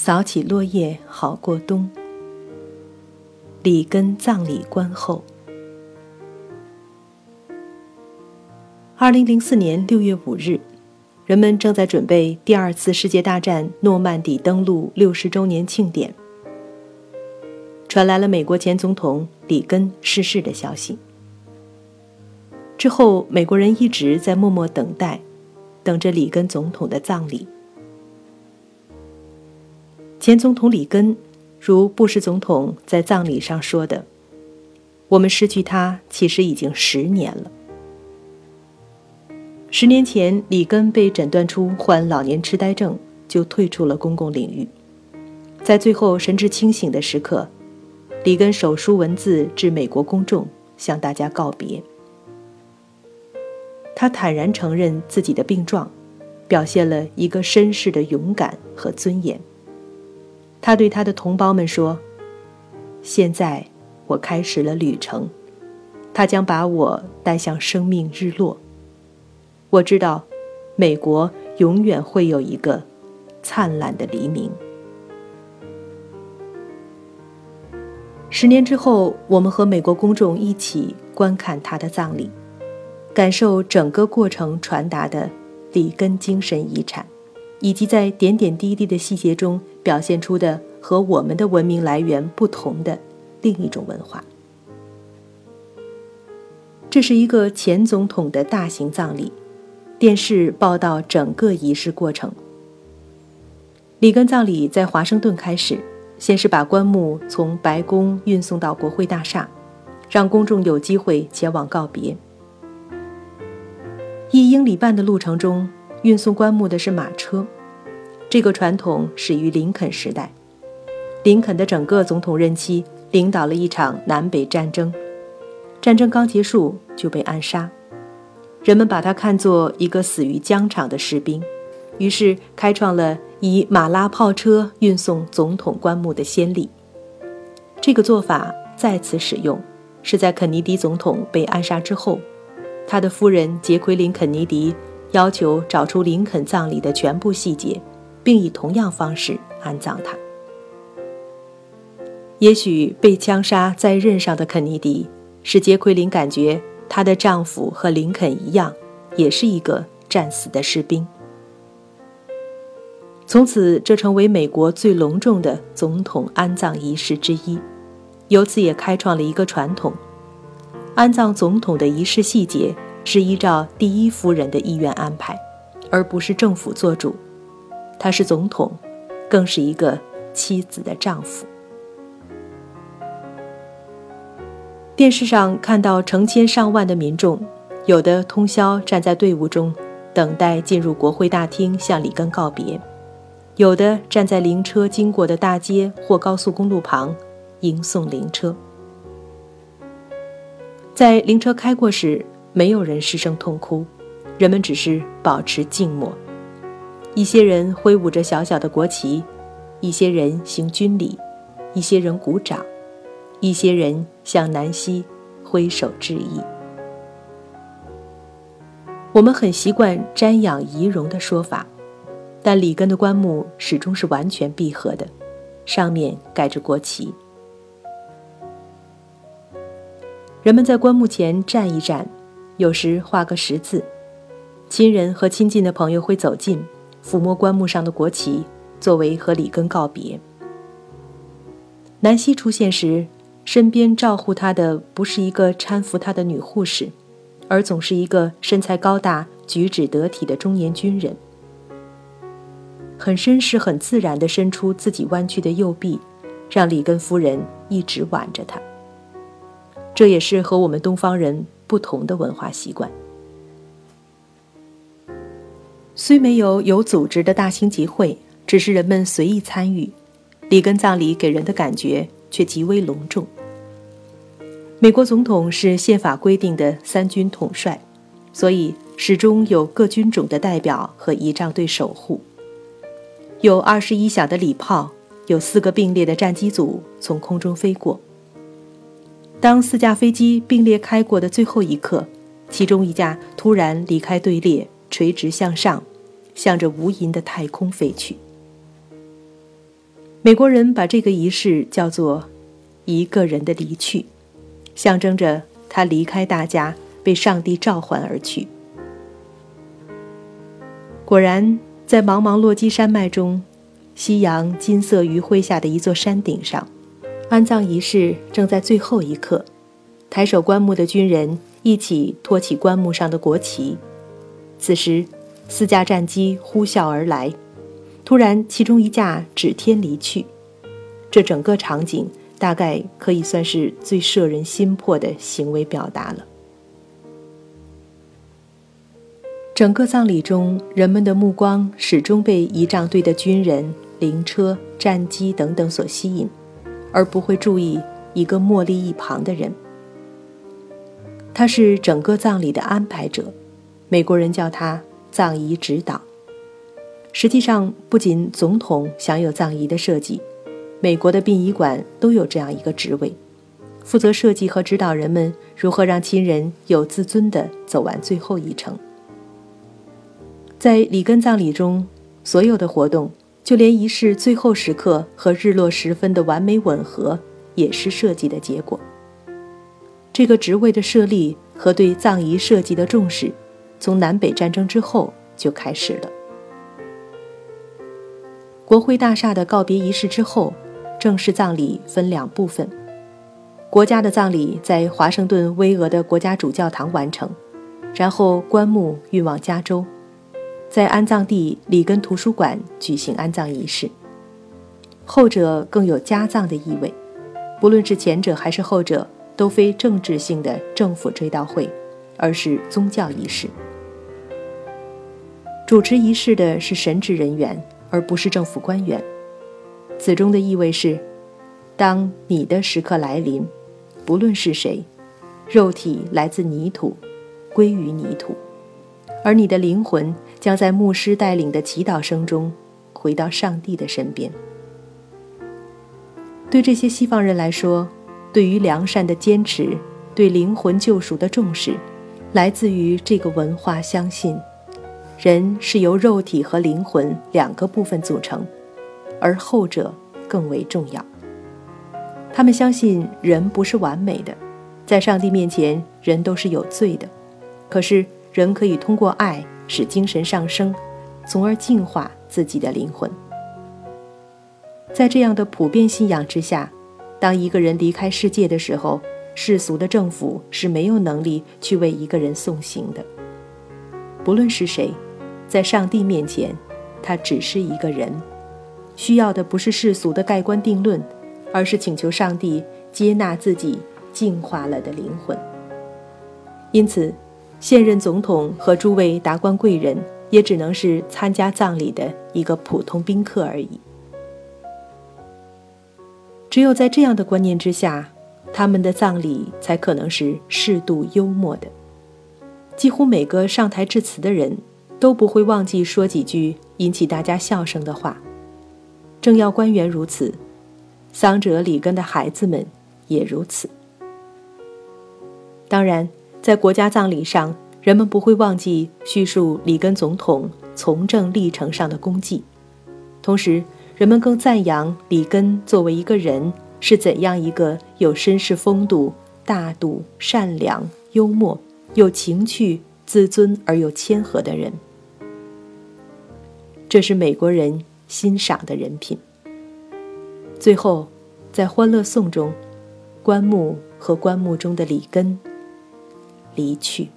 扫起落叶好过冬。里根葬礼观后。二零零四年六月五日，人们正在准备第二次世界大战诺曼底登陆六十周年庆典，传来了美国前总统里根逝世的消息。之后，美国人一直在默默等待，等着里根总统的葬礼。前总统里根。如布什总统在葬礼上说的：“我们失去他，其实已经十年了。十年前，里根被诊断出患老年痴呆症，就退出了公共领域。在最后神志清醒的时刻，里根手书文字致美国公众，向大家告别。他坦然承认自己的病状，表现了一个绅士的勇敢和尊严。”他对他的同胞们说：“现在，我开始了旅程，他将把我带向生命日落。我知道，美国永远会有一个灿烂的黎明。”十年之后，我们和美国公众一起观看他的葬礼，感受整个过程传达的里根精神遗产。以及在点点滴滴的细节中表现出的和我们的文明来源不同的另一种文化。这是一个前总统的大型葬礼，电视报道整个仪式过程。里根葬礼在华盛顿开始，先是把棺木从白宫运送到国会大厦，让公众有机会前往告别。一英里半的路程中。运送棺木的是马车，这个传统始于林肯时代。林肯的整个总统任期领导了一场南北战争，战争刚结束就被暗杀，人们把他看作一个死于疆场的士兵，于是开创了以马拉炮车运送总统棺木的先例。这个做法再次使用，是在肯尼迪总统被暗杀之后，他的夫人杰奎琳·肯尼迪。要求找出林肯葬礼的全部细节，并以同样方式安葬他。也许被枪杀在任上的肯尼迪，使杰奎琳感觉她的丈夫和林肯一样，也是一个战死的士兵。从此，这成为美国最隆重的总统安葬仪式之一，由此也开创了一个传统：安葬总统的仪式细节。是依照第一夫人的意愿安排，而不是政府做主。他是总统，更是一个妻子的丈夫。电视上看到成千上万的民众，有的通宵站在队伍中，等待进入国会大厅向里根告别；有的站在灵车经过的大街或高速公路旁，迎送灵车。在灵车开过时。没有人失声痛哭，人们只是保持静默。一些人挥舞着小小的国旗，一些人行军礼，一些人鼓掌，一些人向南希挥手致意。我们很习惯瞻仰仪容的说法，但里根的棺木始终是完全闭合的，上面盖着国旗。人们在棺木前站一站。有时画个十字，亲人和亲近的朋友会走近，抚摸棺木上的国旗，作为和里根告别。南希出现时，身边照护她的不是一个搀扶她的女护士，而总是一个身材高大、举止得体的中年军人，很绅士、很自然地伸出自己弯曲的右臂，让里根夫人一直挽着他。这也是和我们东方人。不同的文化习惯，虽没有有组织的大型集会，只是人们随意参与。里根葬礼给人的感觉却极为隆重。美国总统是宪法规定的三军统帅，所以始终有各军种的代表和仪仗队守护。有二十一响的礼炮，有四个并列的战机组从空中飞过。当四架飞机并列开过的最后一刻，其中一架突然离开队列，垂直向上，向着无垠的太空飞去。美国人把这个仪式叫做“一个人的离去”，象征着他离开大家，被上帝召唤而去。果然，在茫茫落基山脉中，夕阳金色余晖下的一座山顶上，安葬仪式正在最后一刻。抬手棺木的军人一起托起棺木上的国旗。此时，四架战机呼啸而来。突然，其中一架指天离去。这整个场景大概可以算是最摄人心魄的行为表达了。整个葬礼中，人们的目光始终被仪仗队的军人、灵车、战机等等所吸引，而不会注意一个默立一旁的人。他是整个葬礼的安排者，美国人叫他葬仪指导。实际上，不仅总统享有葬仪的设计，美国的殡仪馆都有这样一个职位，负责设计和指导人们如何让亲人有自尊地走完最后一程。在里根葬礼中，所有的活动，就连仪式最后时刻和日落时分的完美吻合，也是设计的结果。这个职位的设立和对葬仪设计的重视，从南北战争之后就开始了。国会大厦的告别仪式之后，正式葬礼分两部分：国家的葬礼在华盛顿巍峨的国家主教堂完成，然后棺木运往加州。在安葬地里根图书馆举行安葬仪式，后者更有家葬的意味。不论是前者还是后者，都非政治性的政府追悼会，而是宗教仪式。主持仪式的是神职人员，而不是政府官员。此中的意味是：当你的时刻来临，不论是谁，肉体来自泥土，归于泥土。而你的灵魂将在牧师带领的祈祷声中回到上帝的身边。对这些西方人来说，对于良善的坚持，对灵魂救赎的重视，来自于这个文化相信，人是由肉体和灵魂两个部分组成，而后者更为重要。他们相信人不是完美的，在上帝面前，人都是有罪的。可是。人可以通过爱使精神上升，从而净化自己的灵魂。在这样的普遍信仰之下，当一个人离开世界的时候，世俗的政府是没有能力去为一个人送行的。不论是谁，在上帝面前，他只是一个人，需要的不是世俗的盖棺定论，而是请求上帝接纳自己净化了的灵魂。因此。现任总统和诸位达官贵人也只能是参加葬礼的一个普通宾客而已。只有在这样的观念之下，他们的葬礼才可能是适度幽默的。几乎每个上台致辞的人都不会忘记说几句引起大家笑声的话。政要官员如此，丧者里根的孩子们也如此。当然。在国家葬礼上，人们不会忘记叙述里根总统从政历程上的功绩，同时，人们更赞扬里根作为一个人是怎样一个有绅士风度、大度、善良、幽默、有情趣、自尊而又谦和的人。这是美国人欣赏的人品。最后，在欢乐颂中，棺木和棺木中的里根。离去。